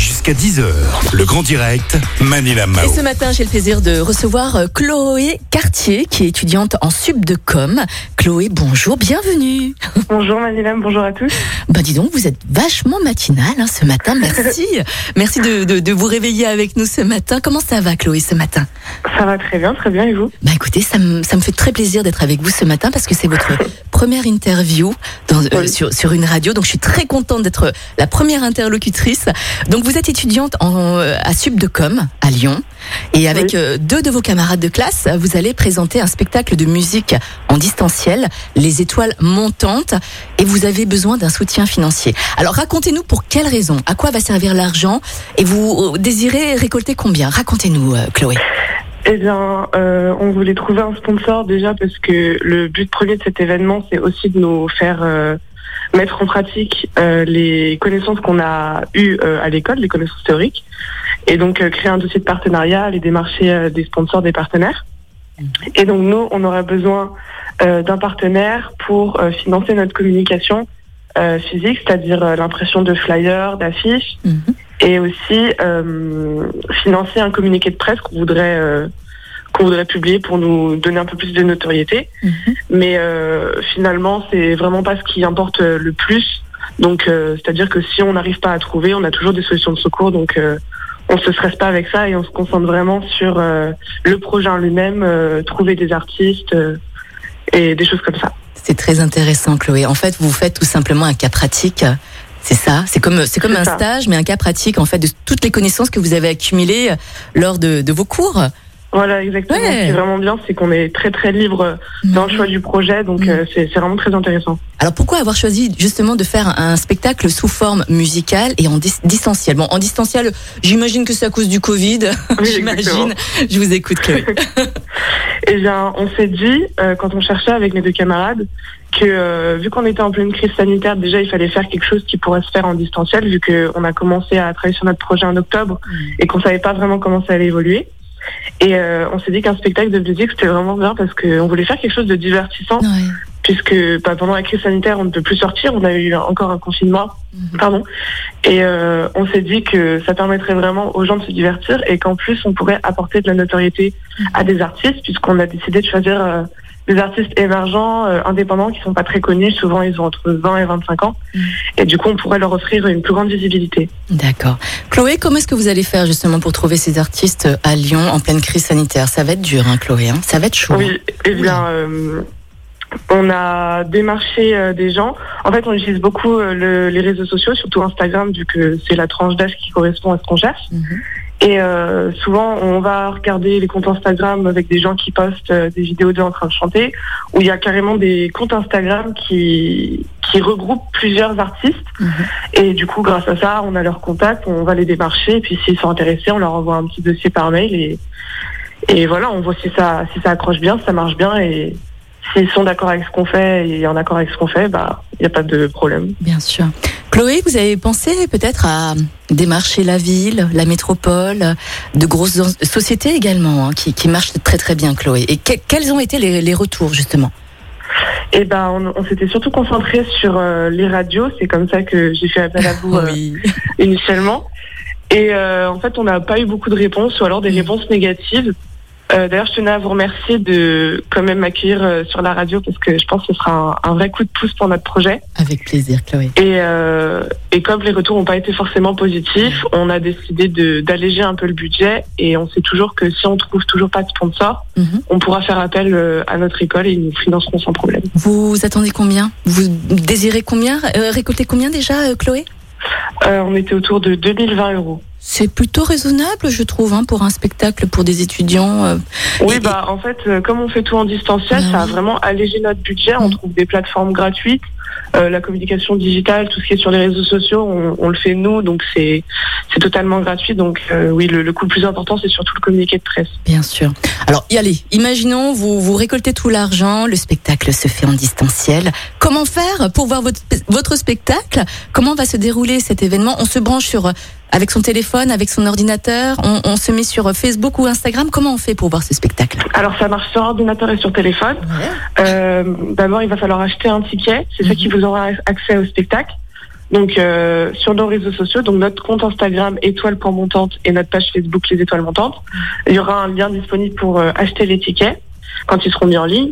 Jusqu'à 10h, le grand direct, Manila Mao. Et ce matin, j'ai le plaisir de recevoir euh, Chloé Cartier, qui est étudiante en sub de com. Chloé, bonjour, bienvenue. Bonjour Manilam, bonjour à tous. Bah dis donc, vous êtes vachement matinale hein, ce matin, merci. merci de, de- de vous réveiller avec nous ce matin. Comment ça va Chloé ce matin? Ça va très bien, très bien, et vous? Bah écoutez, ça me, ça me fait très plaisir d'être avec vous ce matin parce que c'est votre première interview dans, euh, Oui. sur, sur une radio. Donc je suis très contente d'être la première interlocutrice. Donc vous êtes étudiante en, euh, à Subdecom à Lyon et avec Oui. euh, deux de vos camarades de classe, vous allez présenter un spectacle de musique en distanciel, Les Étoiles Montantes, et vous avez besoin d'un soutien financier. Alors racontez-nous pour quelle raison, à quoi va servir l'argent et vous euh, désirez récolter combien? Racontez-nous Chloé. Eh bien, euh, on voulait trouver un sponsor déjà parce que le but premier de cet événement, c'est aussi de nous faire euh, mettre en pratique euh, les connaissances qu'on a eues euh, à l'école, les connaissances théoriques, et donc euh, créer un dossier de partenariat, aller démarcher euh, des sponsors, des partenaires. Et donc nous, on aura besoin euh, d'un partenaire pour euh, financer notre communication euh, physique, c'est-à-dire euh, l'impression de flyers, d'affiches, Mhm. et aussi euh, financer un communiqué de presse qu'on voudrait euh, qu'on voudrait publier pour nous donner un peu plus de notoriété. Mhm. Mais euh, finalement, c'est vraiment pas ce qui importe euh, le plus. Donc, euh, c'est-à-dire que si on n'arrive pas à trouver, on a toujours des solutions de secours. Donc, euh, on se stresse pas avec ça et on se concentre vraiment sur euh, le projet en lui-même, euh, trouver des artistes euh, et des choses comme ça. C'est très intéressant, Chloé. En fait, vous faites tout simplement un cas pratique. C'est ça. C'est comme, c'est comme un ça. stage, mais un cas pratique, en fait, de toutes les connaissances que vous avez accumulées lors de, de vos cours. Voilà, exactement. Ouais. Ce qui est vraiment bien, c'est qu'on est très très libre dans le choix du projet, donc Mhm. euh, c'est vraiment très intéressant. Alors, pourquoi avoir choisi justement de faire un spectacle sous forme musicale et en dis- distanciel? Bon, en distanciel, j'imagine que c'est à cause du Covid. Oui, j'imagine. Je vous écoute, Chloé. Eh bien, on s'est dit, euh, quand on cherchait avec mes deux camarades, que euh, vu qu'on était en pleine crise sanitaire, déjà, il fallait faire quelque chose qui pourrait se faire en distanciel, vu qu'on a commencé à travailler sur notre projet en octobre et qu'on savait pas vraiment comment ça allait évoluer. Et euh, on s'est dit qu'un spectacle de musique, c'était vraiment bien parce qu'on voulait faire quelque chose de divertissant, Ouais. puisque bah, pendant la crise sanitaire, on ne peut plus sortir, on a eu encore un confinement, Mhm. pardon. Et euh, on s'est dit que ça permettrait vraiment aux gens de se divertir et qu'en plus, on pourrait apporter de la notoriété à des artistes, puisqu'on a décidé de choisir euh, des artistes émergents, euh, indépendants, qui sont pas très connus. Souvent, ils ont entre 20 et 25 ans. Mhm. Et du coup, on pourrait leur offrir une plus grande visibilité. D'accord. Chloé, comment est-ce que vous allez faire justement pour trouver ces artistes à Lyon en pleine crise sanitaire? Ça va être dur, hein, Chloé. hein? Ça va être chaud. hein? Oui, eh bien, euh, on a démarché euh, des gens. En fait, on utilise beaucoup euh, le- les réseaux sociaux, surtout Instagram, vu que c'est la tranche d'âge qui correspond à ce qu'on cherche. Mhm. Et euh, souvent, on va regarder les comptes Instagram avec des gens qui postent euh, des vidéos d'eux en train de chanter, où il y a carrément des comptes Instagram qui, qui regroupent plusieurs artistes. Mhm. Et du coup, grâce à ça, on a leur contact, on va les démarcher, et puis s'ils sont intéressés, on leur envoie un petit dossier par mail, et, et voilà, on voit si ça, si ça accroche bien, si ça marche bien, et s'ils sont d'accord avec ce qu'on fait et en accord avec ce qu'on fait, bah, il n'y a pas de problème. Bien sûr. Chloé, vous avez pensé peut-être à démarcher la ville, la métropole, de grosses sociétés également, hein, qui, qui marchent très très bien, Chloé. Et que- quels ont été les, les retours justement? Et ben, on, on s'était surtout concentré sur euh, les radios, c'est comme ça que j'ai fait appel à vous euh, Oui. initialement. Et euh, en fait, on n'a pas eu beaucoup de réponses ou alors des Mm. réponses négatives. Euh, D'ailleurs, je tenais à vous remercier de quand même m'accueillir euh, sur la radio parce que je pense que ce sera un, un vrai coup de pouce pour notre projet. Avec plaisir, Chloé. Et, euh, et comme les retours n'ont pas été forcément positifs, on a décidé d'alléger un peu le budget et on sait toujours que si on trouve toujours pas de sponsor, Mhm. on pourra faire appel euh, à notre école et ils nous financeront sans problème. Vous attendez combien? Vous désirez combien? Récolter combien déjà, Chloé? Euh, on était autour de 2020 euros. C'est plutôt raisonnable, je trouve, hein, pour un spectacle pour des étudiants. euh, Oui, Et- bah en fait, euh, comme on fait tout en distanciel, Ah ça a oui. vraiment allégé notre budget. On Mm. trouve des plateformes gratuites, euh, la communication digitale, tout ce qui est sur les réseaux sociaux, on, on le fait nous, donc c'est c'est totalement gratuit. Donc oui, le, le coût le plus important, c'est surtout le communiqué de presse. Bien sûr. Alors, y allez, imaginons, vous, vous récoltez tout l'argent, le spectacle se fait en distanciel. Comment faire pour voir votre, votre spectacle? Comment va se dérouler cet événement? On se branche sur, avec son téléphone, avec son ordinateur, on, on se met sur Facebook ou Instagram. Comment on fait pour voir ce spectacle? Alors ça marche sur ordinateur et sur téléphone. Euh, D'abord, il va falloir acheter un ticket. C'est c'est qui vous aura accès au spectacle. Donc euh, sur nos réseaux sociaux, donc notre compte Instagram étoile montante et notre page Facebook les étoiles montantes, il y aura un lien disponible pour euh, acheter les tickets quand ils seront mis en ligne.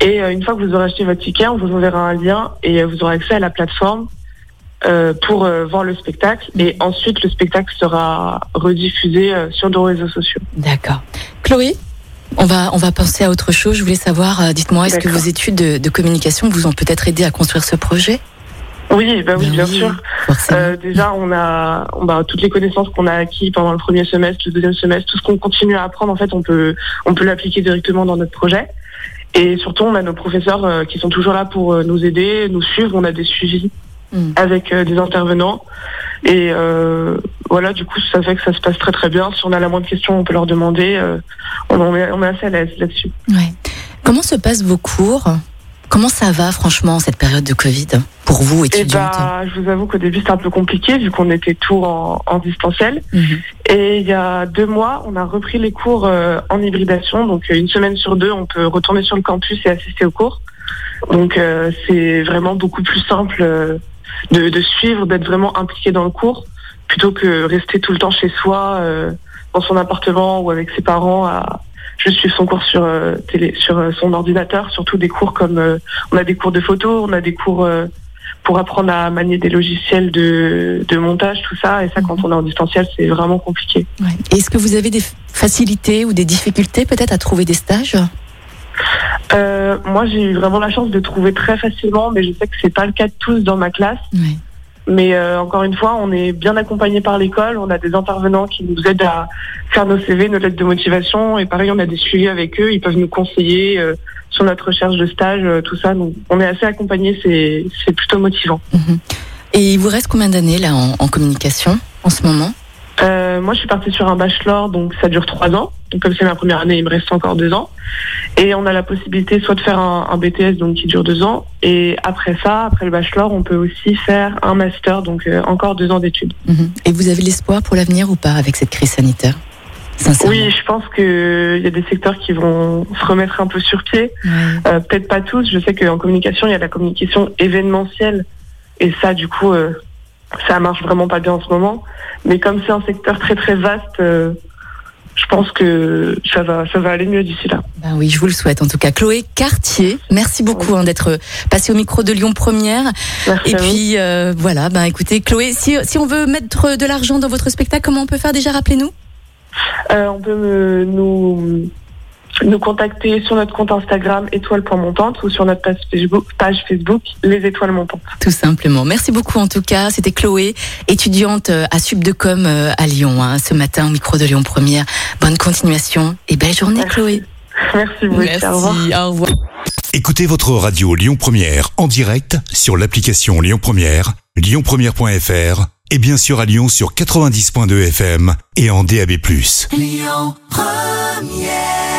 Et euh, une fois que vous aurez acheté votre ticket, on vous enverra un lien et euh, vous aurez accès à la plateforme euh, pour euh, voir le spectacle. Et ensuite, le spectacle sera rediffusé euh, sur nos réseaux sociaux. D'accord. Chloé on va, on va penser à autre chose. Je voulais savoir, euh, dites-moi, est-ce que vos études de, de communication vous ont peut-être aidé à construire ce projet? Oui, bah oui, Ben bien sûr. Euh, déjà, on a bah, toutes les connaissances qu'on a acquis pendant le premier semestre, le deuxième semestre, tout ce qu'on continue à apprendre, en fait, on peut on peut l'appliquer directement dans notre projet. Et surtout, on a nos professeurs euh, qui sont toujours là pour euh, nous aider, nous suivre. On a des suivis Mm. avec euh, des intervenants. Et euh, voilà, du coup, ça fait que ça se passe très très bien. Si on a la moindre question, on peut leur demander. euh, on, on est, on est assez à l'aise là-dessus. Ouais. Comment se passent vos cours? Comment ça va, franchement, cette période de Covid? Pour vous, Et étudiantes bah, je vous avoue qu'au début, c'était un peu compliqué vu qu'on était tous en, en distanciel. Mhm. Et il y a deux mois, on a repris les cours euh, en hybridation. Donc une semaine sur deux, on peut retourner sur le campus et assister aux cours. Donc euh, c'est vraiment beaucoup plus simple euh, de, de suivre, d'être vraiment impliqué dans le cours, plutôt que rester tout le temps chez soi, euh, dans son appartement ou avec ses parents à juste suivre son cours sur euh, télé, sur euh, son ordinateur. Surtout des cours comme euh, on a des cours de photo, on a des cours euh, pour apprendre à manier des logiciels de, de montage, tout ça. Et ça, quand on est en distanciel, c'est vraiment compliqué. Ouais. Est-ce que vous avez des facilités ou des difficultés peut-être à trouver des stages? Euh, moi, j'ai eu vraiment la chance de trouver très facilement, mais je sais que c'est pas le cas de tous dans ma classe. Ouais. Mais euh, encore une fois, on est bien accompagné par l'école. On a des intervenants qui nous aident à faire nos CV, nos lettres de motivation. Et pareil, on a des suivis avec eux. Ils peuvent nous conseiller euh, sur notre recherche de stage, euh, tout ça. Donc, on est assez accompagné. C'est c'est plutôt motivant. Mhm. Et il vous reste combien d'années là en, en communication en ce moment? Euh, moi, je suis partie sur un bachelor, donc ça dure trois ans. Donc, comme c'est ma première année, il me reste encore deux ans. Et on a la possibilité soit de faire un, un BTS, donc qui dure deux ans. Et après ça, après le bachelor, on peut aussi faire un master, donc euh, encore deux ans d'études. Mhm. Et vous avez l'espoir pour l'avenir ou pas avec cette crise sanitaire. Oui, je pense qu'il y a des secteurs qui vont se remettre un peu sur pied. Ouais. Euh, Peut-être pas tous. Je sais qu'en communication, il y a la communication événementielle. Et ça, du coup, euh, ça marche vraiment pas bien en ce moment. Mais comme c'est un secteur très très vaste, euh, je pense que ça va, ça va aller mieux d'ici là. Ben oui, je vous le souhaite en tout cas. Chloé Cartier, merci beaucoup hein, d'être passée au micro de Lyon Première. Merci Et puis euh, voilà, ben écoutez, Chloé, si, si on veut mettre de l'argent dans votre spectacle, comment on peut faire déjà? Rappelez-nous. Euh, on peut me- nous, nous contacter sur notre compte Instagram étoile.montante ou sur notre page Facebook, page Facebook Les Étoiles Montantes. Tout simplement. Merci beaucoup en tout cas. C'était Chloé, étudiante euh, à Subdecom euh, à Lyon, hein, ce matin au micro de Lyon Première. Bonne continuation et belle journée Merci. Chloé. Merci au revoir. au revoir. Écoutez votre radio Lyon Première en direct sur l'application Lyon Première, lyonpremière.fr et bien sûr à Lyon sur 90.2 FM et en DAB+. Lyon Première